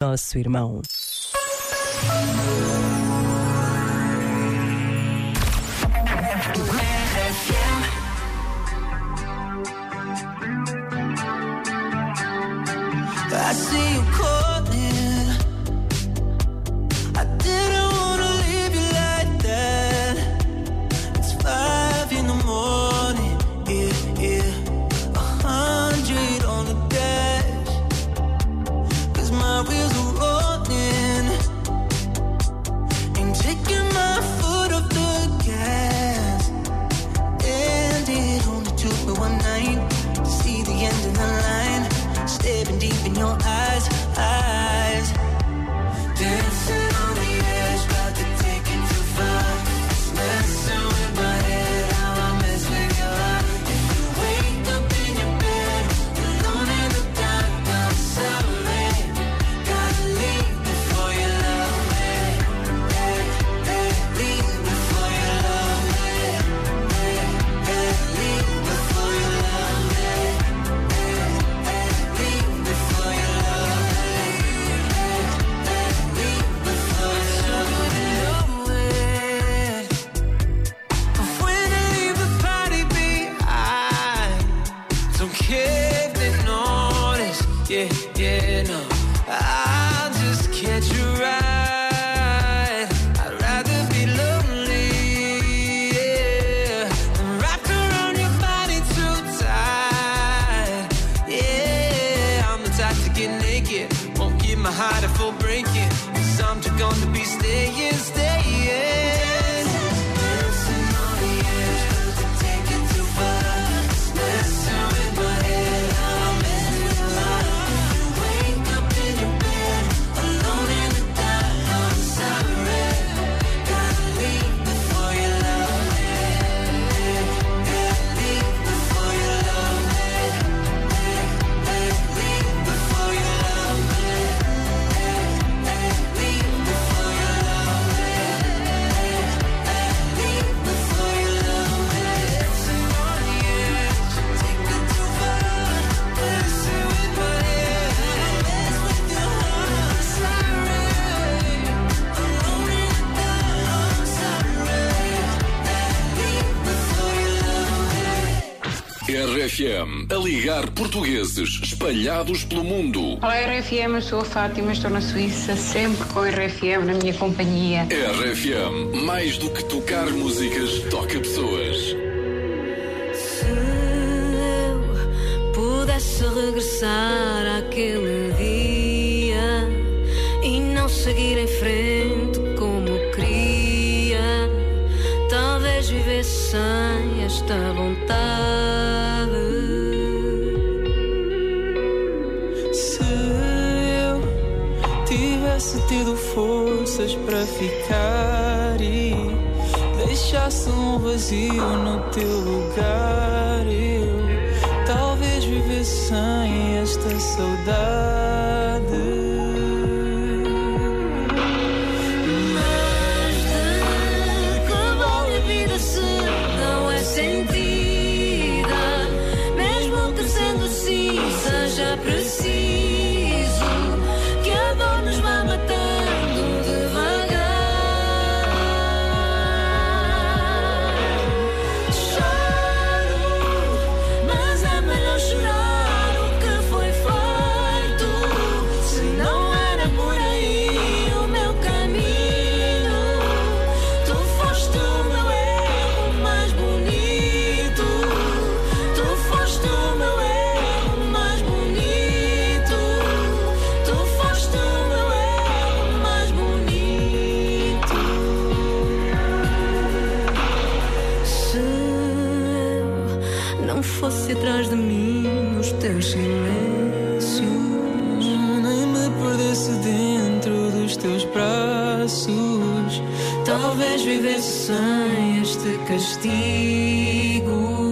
nosso irmão. I see you yeah, yeah, no. I'll just catch a right. I'd rather be lonely, yeah, than wrapped around your body too tight. Yeah, I'm the type to get naked. Won't give my heart a full break it. Cause I'm too gone to be staying, staying. RFM, a ligar portugueses espalhados pelo mundo. Olá, RFM, eu sou a Fátima, estou na Suíça, sempre com a RFM na minha companhia. RFM, mais do que tocar músicas, toca pessoas. Se eu pudesse regressar àquele dia e não seguir em frente como queria, talvez vivesse sem esta vontade tido forças para ficar e deixasse um vazio no teu lugar. Eu talvez vivesse sem esta saudade. não fosse atrás de mim nos teus silêncios, nem me perdesse dentro dos teus braços. Talvez vivesse sem este castigo.